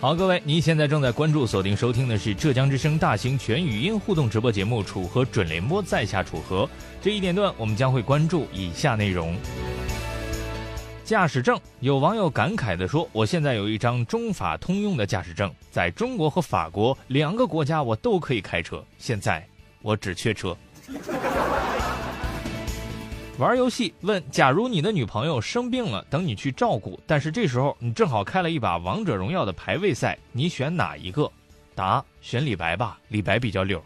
好，各位，您现在正在关注、锁定收听的是浙江之声大型全语音互动直播节目《楚河准联播》，在下楚河。这一点段，我们将会关注以下内容：驾驶证。有网友感慨地说：“我现在有一张中法通用的驾驶证，在中国和法国两个国家我都可以开车，现在我只缺车。”玩游戏问：假如你的女朋友生病了，等你去照顾，但是这时候你正好开了一把王者荣耀的排位赛，你选哪一个？答：选李白吧，李白比较溜。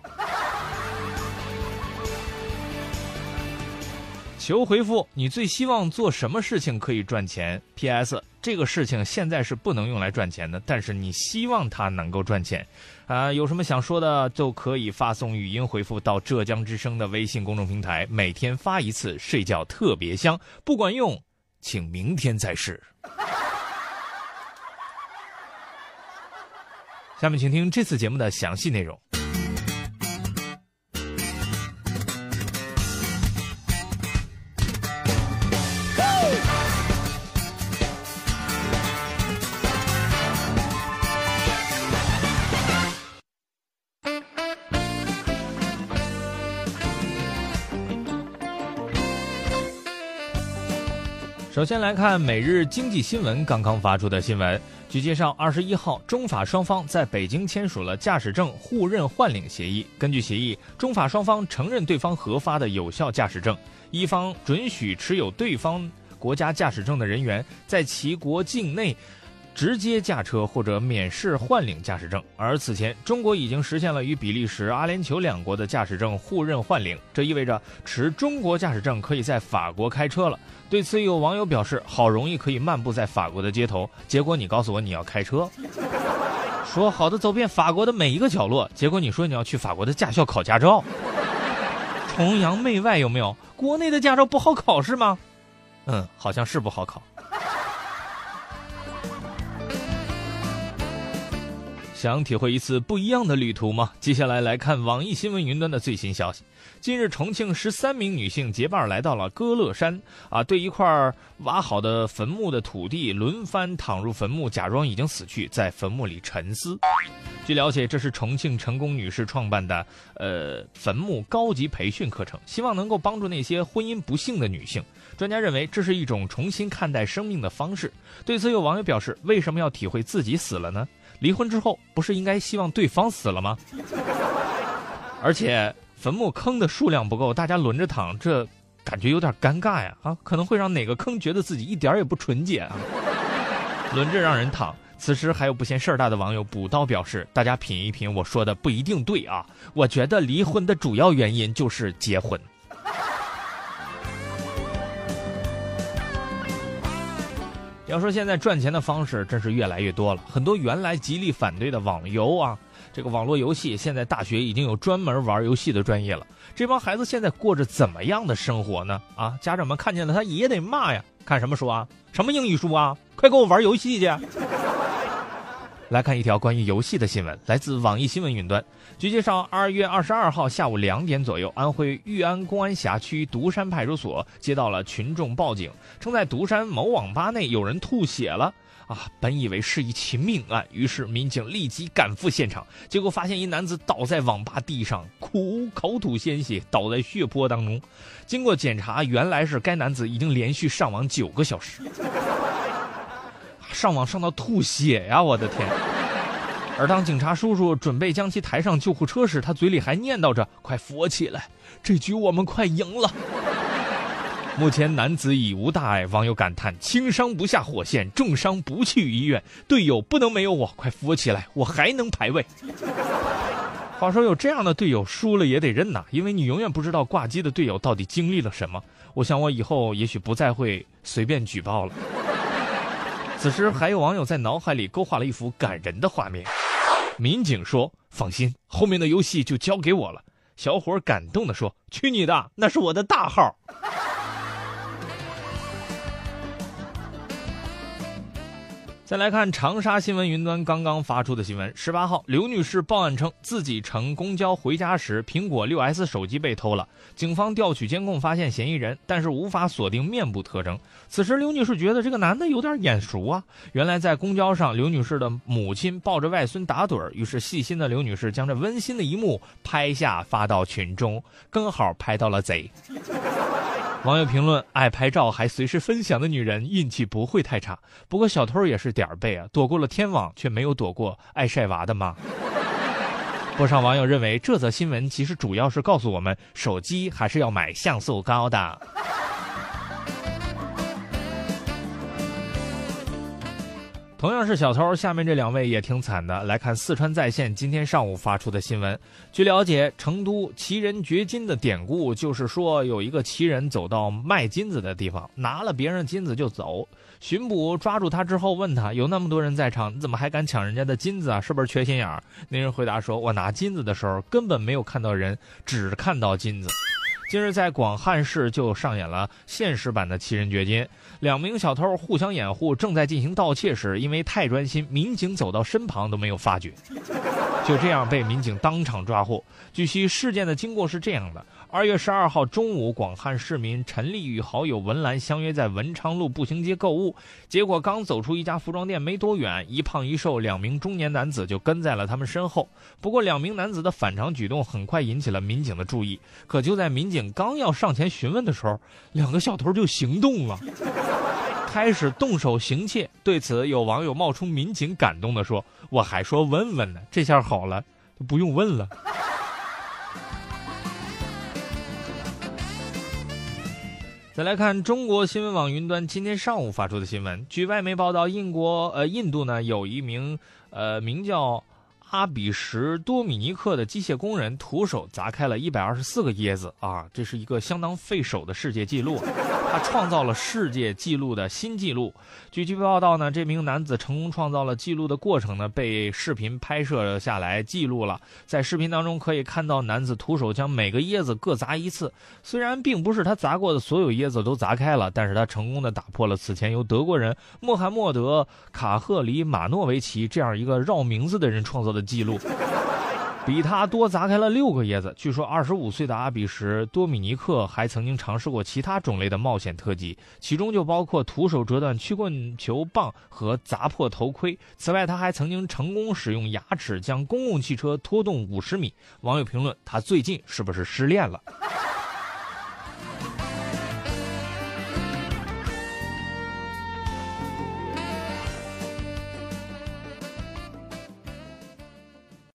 求回复：你最希望做什么事情可以赚钱？P.S. 这个事情现在是不能用来赚钱的，但是你希望它能够赚钱。啊，有什么想说的，就可以发送语音回复到浙江之声的微信公众平台，每天发一次，睡觉特别香。不管用，请明天再试。下面请听这次节目的详细内容。首先来看每日经济新闻刚刚发出的新闻。据介绍，二十一号，中法双方在北京签署了驾驶证互认换领协议。根据协议，中法双方承认对方核发的有效驾驶证，一方准许持有对方国家驾驶证的人员在其国境内。直接驾车或者免试换领驾驶证，而此前中国已经实现了与比利时、阿联酋两国的驾驶证互认换领，这意味着持中国驾驶证可以在法国开车了。对此，有网友表示：“好容易可以漫步在法国的街头，结果你告诉我你要开车，说好的走遍法国的每一个角落，结果你说你要去法国的驾校考驾照，崇洋媚外有没有？国内的驾照不好考是吗？嗯，好像是不好考。”想体会一次不一样的旅途吗？接下来来看网易新闻云端的最新消息。近日，重庆十三名女性结伴来到了歌乐山，啊，对一块挖好的坟墓的土地轮番躺入坟墓，假装已经死去，在坟墓里沉思。据了解，这是重庆成功女士创办的呃坟墓高级培训课程，希望能够帮助那些婚姻不幸的女性。专家认为，这是一种重新看待生命的方式。对此，有网友表示：“为什么要体会自己死了呢？”离婚之后，不是应该希望对方死了吗？而且坟墓坑的数量不够，大家轮着躺，这感觉有点尴尬呀！啊，可能会让哪个坑觉得自己一点也不纯洁啊！轮着让人躺。此时还有不嫌事儿大的网友补刀表示：“大家品一品，我说的不一定对啊！我觉得离婚的主要原因就是结婚。”要说现在赚钱的方式真是越来越多了，很多原来极力反对的网游啊，这个网络游戏，现在大学已经有专门玩游戏的专业了。这帮孩子现在过着怎么样的生活呢？啊，家长们看见了他也得骂呀！看什么书啊？什么英语书啊？快给我玩游戏去！来看一条关于游戏的新闻，来自网易新闻云端。据介绍，二月二十二号下午两点左右，安徽裕安公安辖区独山派出所接到了群众报警，称在独山某网吧内有人吐血了。啊，本以为是一起命案，于是民警立即赶赴现场，结果发现一男子倒在网吧地上，苦口吐鲜血，倒在血泊当中。经过检查，原来是该男子已经连续上网九个小时，上网上到吐血呀！我的天！而当警察叔叔准备将其抬上救护车时，他嘴里还念叨着：“快扶我起来，这局我们快赢了。”目前男子已无大碍，网友感叹：“轻伤不下火线，重伤不去医院，队友不能没有我，快扶我起来，我还能排位。”话说有这样的队友，输了也得认呐，因为你永远不知道挂机的队友到底经历了什么。我想我以后也许不再会随便举报了。此时还有网友在脑海里勾画了一幅感人的画面。民警说：“放心，后面的游戏就交给我了。”小伙感动地说：“去你的，那是我的大号。”再来看长沙新闻云端刚刚发出的新闻：十八号，刘女士报案称自己乘公交回家时，苹果六 S 手机被偷了。警方调取监控发现嫌疑人，但是无法锁定面部特征。此时，刘女士觉得这个男的有点眼熟啊。原来在公交上，刘女士的母亲抱着外孙打盹儿，于是细心的刘女士将这温馨的一幕拍下发到群中，刚好拍到了贼。网友评论：爱拍照还随时分享的女人运气不会太差。不过小偷也是点儿背啊，躲过了天网，却没有躲过爱晒娃的妈。不少网友认为，这则新闻其实主要是告诉我们，手机还是要买像素高的。同样是小偷，下面这两位也挺惨的。来看四川在线今天上午发出的新闻。据了解，成都奇人掘金的典故就是说，有一个奇人走到卖金子的地方，拿了别人金子就走。巡捕抓住他之后，问他：“有那么多人在场，你怎么还敢抢人家的金子啊？是不是缺心眼儿？”那人回答说：“我拿金子的时候根本没有看到人，只看到金子。”近日，在广汉市就上演了现实版的七人掘金。两名小偷互相掩护，正在进行盗窃时，因为太专心，民警走到身旁都没有发觉，就这样被民警当场抓获。据悉，事件的经过是这样的。二月十二号中午，广汉市民陈丽与好友文兰相约在文昌路步行街购物，结果刚走出一家服装店没多远，一胖一瘦两名中年男子就跟在了他们身后。不过，两名男子的反常举动很快引起了民警的注意。可就在民警刚要上前询问的时候，两个小偷就行动了，开始动手行窃。对此，有网友冒充民警，感动地说：“我还说问问呢，这下好了，不用问了。”再来看中国新闻网云端今天上午发出的新闻。据外媒报道，印国呃印度呢有一名呃名叫阿比什多米尼克的机械工人，徒手砸开了一百二十四个椰子啊，这是一个相当费手的世界纪录。他创造了世界纪录的新纪录。据据报道呢，这名男子成功创造了纪录的过程呢，被视频拍摄下来记录了。在视频当中可以看到，男子徒手将每个椰子各砸一次。虽然并不是他砸过的所有椰子都砸开了，但是他成功的打破了此前由德国人穆罕默德卡赫里马诺维奇这样一个绕名字的人创造的记录。比他多砸开了六个椰子。据说，二十五岁的阿比什多米尼克还曾经尝试过其他种类的冒险特技，其中就包括徒手折断曲棍球棒和砸破头盔。此外，他还曾经成功使用牙齿将公共汽车拖动五十米。网友评论：他最近是不是失恋了？